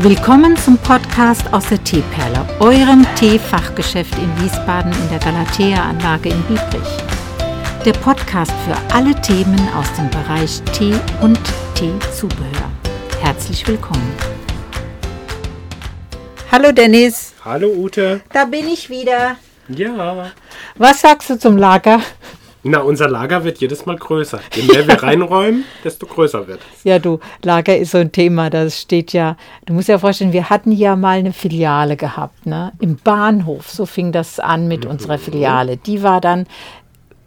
Willkommen zum Podcast aus der Teeperle, eurem Teefachgeschäft in Wiesbaden in der Galatea-Anlage in Biebrich. Der Podcast für alle Themen aus dem Bereich Tee und Teezubehör. Herzlich willkommen. Hallo Dennis. Hallo Ute. Da bin ich wieder. Ja. Was sagst du zum Lager? Na, unser Lager wird jedes Mal größer. Je mehr wir reinräumen, desto größer wird es. Ja, du, Lager ist so ein Thema, das steht ja, du musst dir vorstellen, wir hatten ja mal eine Filiale gehabt, ne? Im Bahnhof, so fing das an mit mhm. unserer Filiale. Die war dann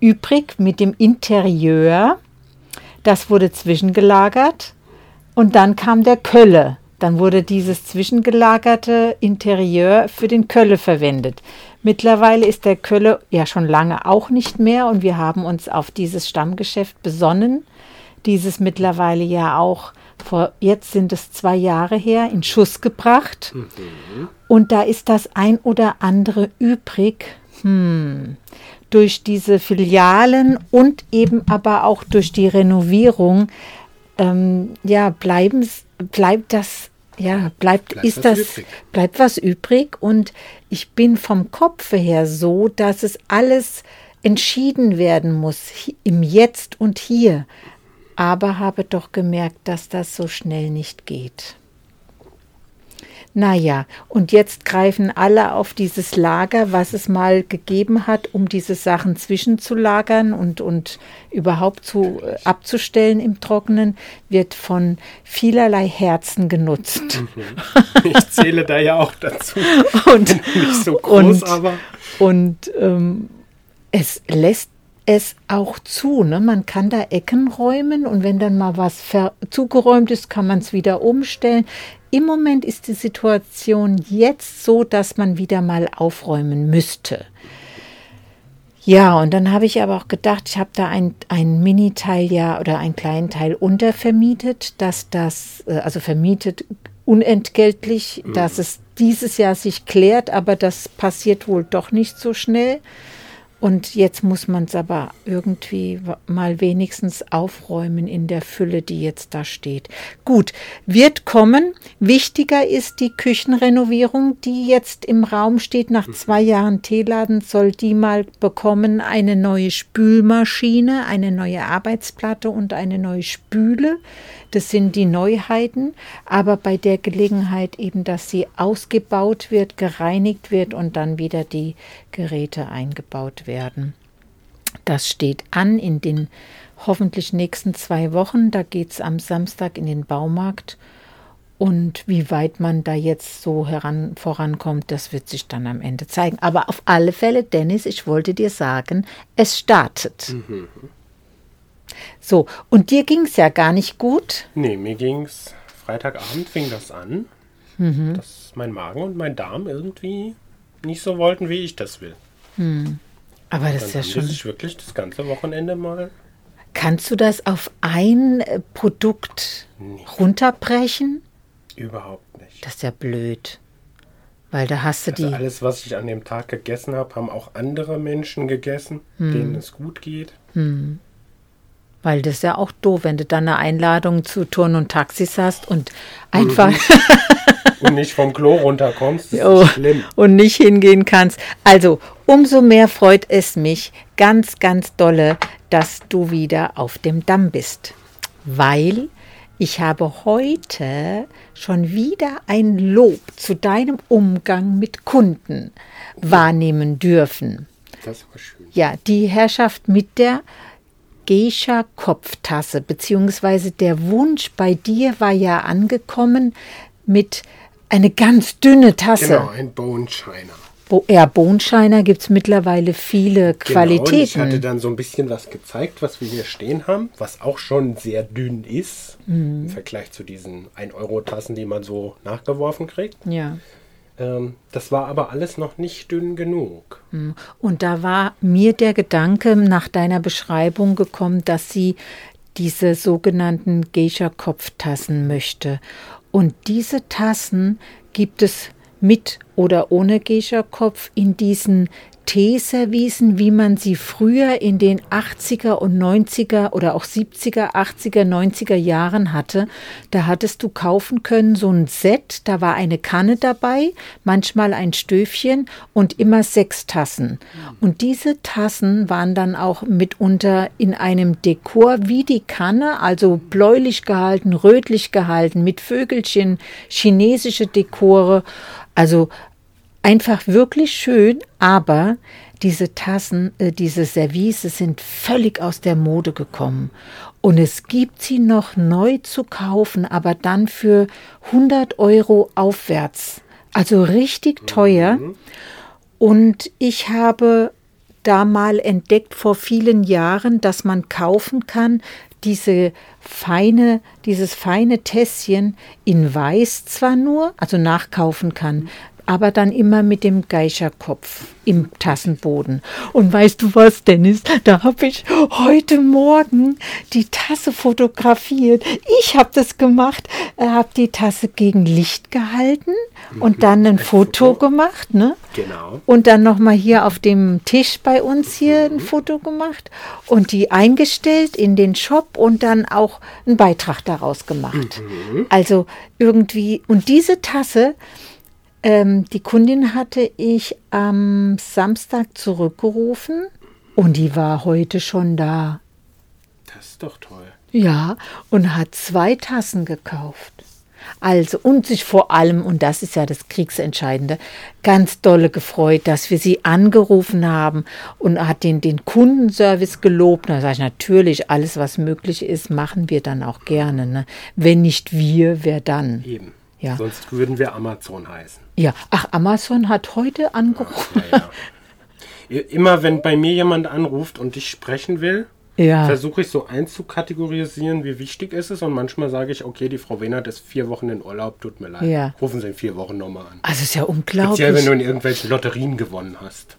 übrig mit dem Interieur. Das wurde zwischengelagert und dann kam der Kölle. Dann wurde dieses zwischengelagerte Interieur für den Kölle verwendet. Mittlerweile ist der Kölle ja schon lange auch nicht mehr und wir haben uns auf dieses Stammgeschäft besonnen. Dieses mittlerweile ja auch vor, jetzt sind es zwei Jahre her, in Schuss gebracht. Mhm. Und da ist das ein oder andere übrig. Hm. Durch diese Filialen und eben aber auch durch die Renovierung, ähm, ja, bleiben, bleibt das ja, bleibt, bleibt ist das, übrig. bleibt was übrig und ich bin vom Kopf her so, dass es alles entschieden werden muss, im Jetzt und hier, aber habe doch gemerkt, dass das so schnell nicht geht. Naja, und jetzt greifen alle auf dieses Lager, was es mal gegeben hat, um diese Sachen zwischenzulagern und, und überhaupt zu, äh, abzustellen im Trockenen, wird von vielerlei Herzen genutzt. Mhm. Ich zähle da ja auch dazu. und, Nicht so groß, und, aber. Und ähm, es lässt es auch zu. Ne? Man kann da Ecken räumen und wenn dann mal was zugeräumt ist, kann man es wieder umstellen. Im Moment ist die Situation jetzt so, dass man wieder mal aufräumen müsste. Ja, und dann habe ich aber auch gedacht, ich habe da ein, ein Mini-Teil ja oder einen kleinen Teil untervermietet, dass das, äh, also vermietet unentgeltlich, mhm. dass es dieses Jahr sich klärt, aber das passiert wohl doch nicht so schnell. Und jetzt muss man es aber irgendwie mal wenigstens aufräumen in der Fülle, die jetzt da steht. Gut, wird kommen. Wichtiger ist die Küchenrenovierung, die jetzt im Raum steht. Nach zwei Jahren Teeladen soll die mal bekommen. Eine neue Spülmaschine, eine neue Arbeitsplatte und eine neue Spüle. Das sind die Neuheiten, aber bei der Gelegenheit eben, dass sie ausgebaut wird, gereinigt wird und dann wieder die Geräte eingebaut werden. Das steht an in den hoffentlich nächsten zwei Wochen. Da geht es am Samstag in den Baumarkt. Und wie weit man da jetzt so heran, vorankommt, das wird sich dann am Ende zeigen. Aber auf alle Fälle, Dennis, ich wollte dir sagen, es startet. Mhm. So, und dir ging es ja gar nicht gut? Nee, mir ging es, Freitagabend fing das an, mhm. dass mein Magen und mein Darm irgendwie nicht so wollten, wie ich das will. Mhm. Aber das ist ja schon. ich wirklich das ganze Wochenende mal. Kannst du das auf ein äh, Produkt nee. runterbrechen? Überhaupt nicht. Das ist ja blöd. Weil da hast du also die. Alles, was ich an dem Tag gegessen habe, haben auch andere Menschen gegessen, hm. denen es gut geht. Hm. Weil das ist ja auch doof, wenn du dann eine Einladung zu Turn und Taxis hast und einfach. Mhm. und nicht vom Klo runterkommst. Das oh, ist schlimm. Und nicht hingehen kannst. Also, umso mehr freut es mich ganz, ganz dolle, dass du wieder auf dem Damm bist. Weil ich habe heute schon wieder ein Lob zu deinem Umgang mit Kunden wahrnehmen dürfen. Das war schön. Ja, die Herrschaft mit der Geisha-Kopftasse, beziehungsweise der Wunsch bei dir war ja angekommen mit eine ganz dünne Tasse. Genau, ein Bone Shiner. Bo ja, Bone Shiner gibt es mittlerball viele Qualitäten. Genau, ich hatte dann so ein bisschen was gezeigt, was wir hier stehen haben, was auch schon sehr dünn ist mhm. im Vergleich zu diesen 1-Euro-Tassen, die man so nachgeworfen kriegt. Ja. Ähm, das war aber alles noch nicht dünn genug. Hm. Und da war mir der Gedanke nach deiner Beschreibung gekommen, dass sie diese sogenannten Geisha-Kopftassen möchte. Und diese Tassen gibt es mit oder ohne Geisha-Kopf in diesen Teeservisen, wie man sie früher in den 80er und 90er oder auch 70er, 80er, 90er Jahren hatte. Da hattest du kaufen können so ein Set, da war eine Kanne dabei, manchmal ein Stöfchen und immer sechs Tassen. Und diese Tassen waren dann auch mitunter in einem Dekor wie die Kanne, also bläulich gehalten, rötlich gehalten, mit Vögelchen, chinesische Dekore. Also einfach wirklich schön, aber diese Tassen, äh, diese Service sind völlig aus der Mode gekommen. Und es gibt sie noch neu zu kaufen, aber dann für 100 Euro aufwärts. Also richtig teuer. Mhm. Und ich habe da mal entdeckt vor vielen Jahren, dass man kaufen kann diese feine, dieses feine Tässchen in weiß zwar nur, also nachkaufen kann, aber dann immer mit dem Geischerkopf im Tassenboden. Und weißt du was, Dennis? Da habe ich heute Morgen die Tasse fotografiert. Ich habe das gemacht, äh, habe die Tasse gegen Licht gehalten und mhm. dann ein Foto, Foto gemacht, ne? Genau. Und dann noch mal hier auf dem Tisch bei uns hier ein mhm. Foto gemacht und die eingestellt in den Shop und dann auch einen Beitrag daraus gemacht. Mhm. Also irgendwie und diese Tasse ähm, die Kundin hatte ich am Samstag zurückgerufen und die war heute schon da. Das ist doch toll. Ja, und hat zwei Tassen gekauft. Also, und sich vor allem, und das ist ja das Kriegsentscheidende, ganz dolle gefreut, dass wir sie angerufen haben und hat den, den Kundenservice gelobt. Da sage ich natürlich, alles, was möglich ist, machen wir dann auch gerne. Ne? Wenn nicht wir, wer dann? Eben. Ja. Sonst würden wir Amazon heißen. Ja, ach, Amazon hat heute angerufen. Ja, ja. Immer wenn bei mir jemand anruft und ich sprechen will, ja. versuche ich so einzukategorisieren, wie wichtig ist es. Und manchmal sage ich, okay, die Frau Wehnert ist vier Wochen in Urlaub, tut mir leid. Ja. Rufen Sie in vier Wochen nochmal an. Also ist ja unglaublich. Speziell, wenn du in irgendwelchen Lotterien gewonnen hast.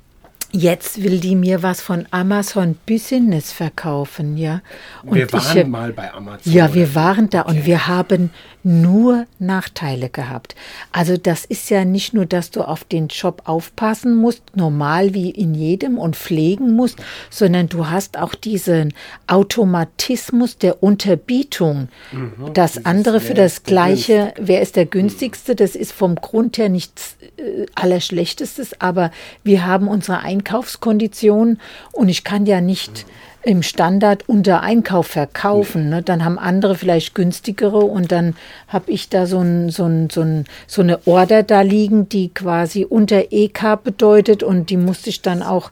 Jetzt will die mir was von Amazon Business verkaufen, ja. Und wir waren ich, mal bei Amazon. Ja, wir waren da okay. und wir haben nur Nachteile gehabt. Also das ist ja nicht nur, dass du auf den Job aufpassen musst, normal wie in jedem und pflegen musst, sondern du hast auch diesen Automatismus der Unterbietung. Mhm, das andere für das Gleiche, wer ist der günstigste, das ist vom Grund her nichts äh, Allerschlechtestes, aber wir haben unsere Einkaufskonditionen und ich kann ja nicht im Standard unter Einkauf verkaufen. Ne? Dann haben andere vielleicht günstigere und dann habe ich da so, ein, so, ein, so, ein, so eine Order da liegen, die quasi unter EK bedeutet und die musste ich dann auch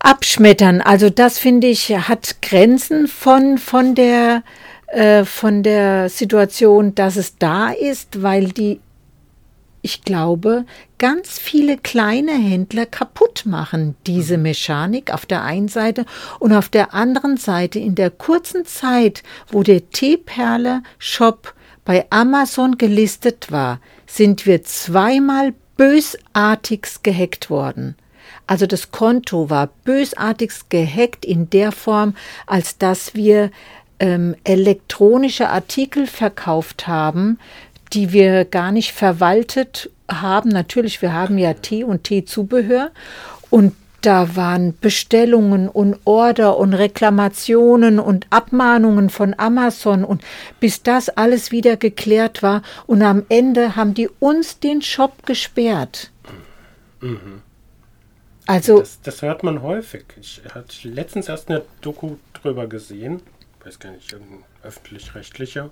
abschmettern. Also das finde ich hat Grenzen von, von der äh, von der Situation, dass es da ist, weil die ich glaube, ganz viele kleine Händler kaputt machen, diese mhm. Mechanik auf der einen Seite und auf der anderen Seite in der kurzen Zeit, wo der Teeperle-Shop bei Amazon gelistet war, sind wir zweimal bösartigst gehackt worden. Also das Konto war bösartigst gehackt in der Form, als dass wir ähm, elektronische Artikel verkauft haben die wir gar nicht verwaltet haben. Natürlich, wir haben ja Tee und Teezubehör und da waren Bestellungen und Order und Reklamationen und Abmahnungen von Amazon und bis das alles wieder geklärt war und am Ende haben die uns den Shop gesperrt. Mhm. Also das, das, hört man häufig. Ich hatte letztens erst eine Doku drüber gesehen, weiß gar nicht, irgendein öffentlich-rechtlicher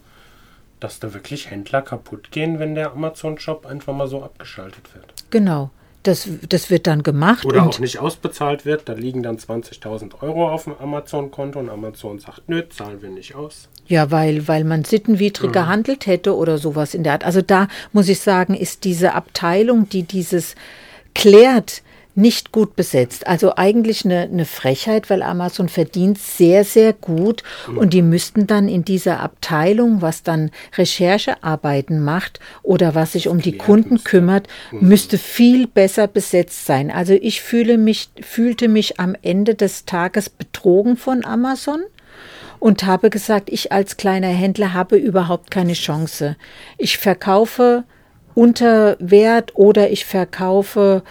dass da wirklich Händler kaputt gehen, wenn der Amazon-Shop einfach mal so abgeschaltet wird. Genau. Das, das wird dann gemacht. Oder auch nicht ausbezahlt wird. Da liegen dann 20.000 Euro auf dem Amazon-Konto und Amazon sagt, nö, zahlen wir nicht aus. Ja, weil, weil man sittenwidrig mhm. gehandelt hätte oder sowas in der Art. Also da muss ich sagen, ist diese Abteilung, die dieses klärt, nicht gut besetzt. Also eigentlich eine, eine Frechheit, weil Amazon verdient sehr, sehr gut mhm. und die müssten dann in dieser Abteilung, was dann Recherchearbeiten macht oder was sich um die Kunden kümmert, mhm. müsste viel besser besetzt sein. Also ich fühle mich, fühlte mich am Ende des Tages betrogen von Amazon und habe gesagt, ich als kleiner Händler habe überhaupt keine Chance. Ich verkaufe unter Wert oder ich verkaufe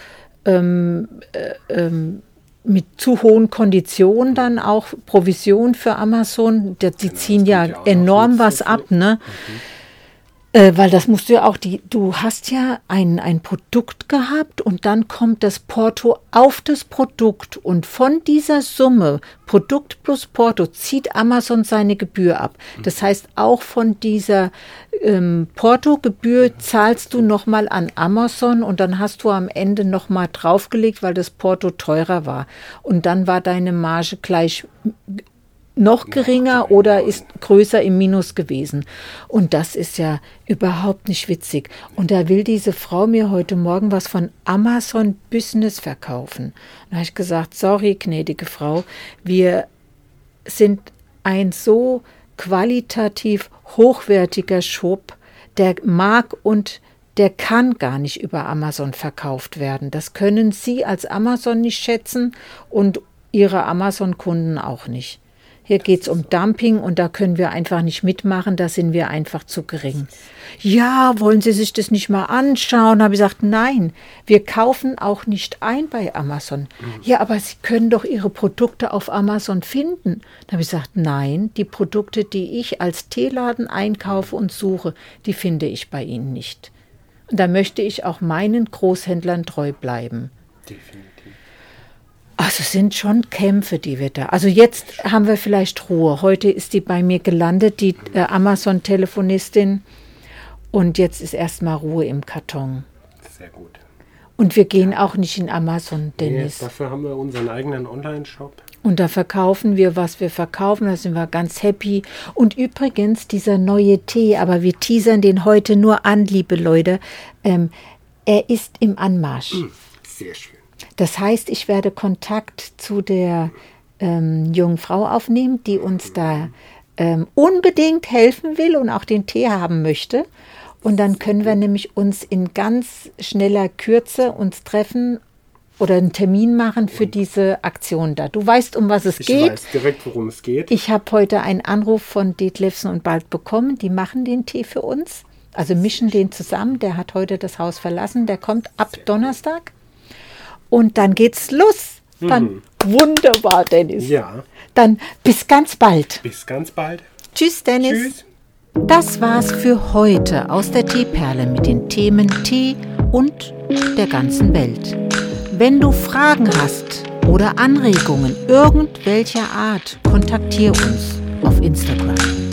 ähm, äh, ähm, mit zu hohen Konditionen dann auch Provision für Amazon. Die, die genau, ziehen ja, ja enorm was ab, ne? Mhm. Äh, weil das musst du ja auch, die, du hast ja ein, ein Produkt gehabt und dann kommt das Porto auf das Produkt und von dieser Summe, Produkt plus Porto, zieht Amazon seine Gebühr ab. Das heißt, auch von dieser ähm, Porto-Gebühr zahlst du nochmal an Amazon und dann hast du am Ende nochmal draufgelegt, weil das Porto teurer war. Und dann war deine Marge gleich noch geringer oder ist größer im Minus gewesen. Und das ist ja überhaupt nicht witzig. Und da will diese Frau mir heute Morgen was von Amazon Business verkaufen. Da habe ich gesagt, sorry, gnädige Frau, wir sind ein so qualitativ hochwertiger Shop, der mag und der kann gar nicht über Amazon verkauft werden. Das können Sie als Amazon nicht schätzen und Ihre Amazon-Kunden auch nicht. Hier geht es um Dumping und da können wir einfach nicht mitmachen, da sind wir einfach zu gering. Ja, wollen Sie sich das nicht mal anschauen? Habe ich gesagt, nein, wir kaufen auch nicht ein bei Amazon. Ja, aber Sie können doch Ihre Produkte auf Amazon finden. Da habe ich gesagt, nein, die Produkte, die ich als Teeladen einkaufe und suche, die finde ich bei Ihnen nicht. Und da möchte ich auch meinen Großhändlern treu bleiben. Definitiv. Also sind schon Kämpfe, die wir da. Also jetzt haben wir vielleicht Ruhe. Heute ist die bei mir gelandet, die äh, Amazon-Telefonistin. Und jetzt ist erstmal Ruhe im Karton. Sehr gut. Und wir gehen auch nicht in Amazon, Dennis. Nee, dafür haben wir unseren eigenen Online-Shop. Und da verkaufen wir, was wir verkaufen, da sind wir ganz happy. Und übrigens, dieser neue Tee, aber wir teasern den heute nur an, liebe Leute, ähm, er ist im Anmarsch. Sehr schön. Das heißt, ich werde Kontakt zu der ähm, jungen Frau aufnehmen, die uns da ähm, unbedingt helfen will und auch den Tee haben möchte. Und dann können wir nämlich uns in ganz schneller Kürze uns treffen oder einen Termin machen für diese Aktion da. Du weißt, um was es ich geht. Ich weiß direkt, worum es geht. Ich habe heute einen Anruf von Detlefsen und Bald bekommen. Die machen den Tee für uns. Also mischen den zusammen. Der hat heute das Haus verlassen. Der kommt ab Donnerstag. Und dann geht's los. Dann mhm. wunderbar, Dennis. Ja. Dann bis ganz bald. Bis ganz bald. Tschüss, Dennis. Tschüss. Das war's für heute aus der Teeperle mit den Themen Tee und der ganzen Welt. Wenn du Fragen hast oder Anregungen irgendwelcher Art, kontaktiere uns auf Instagram.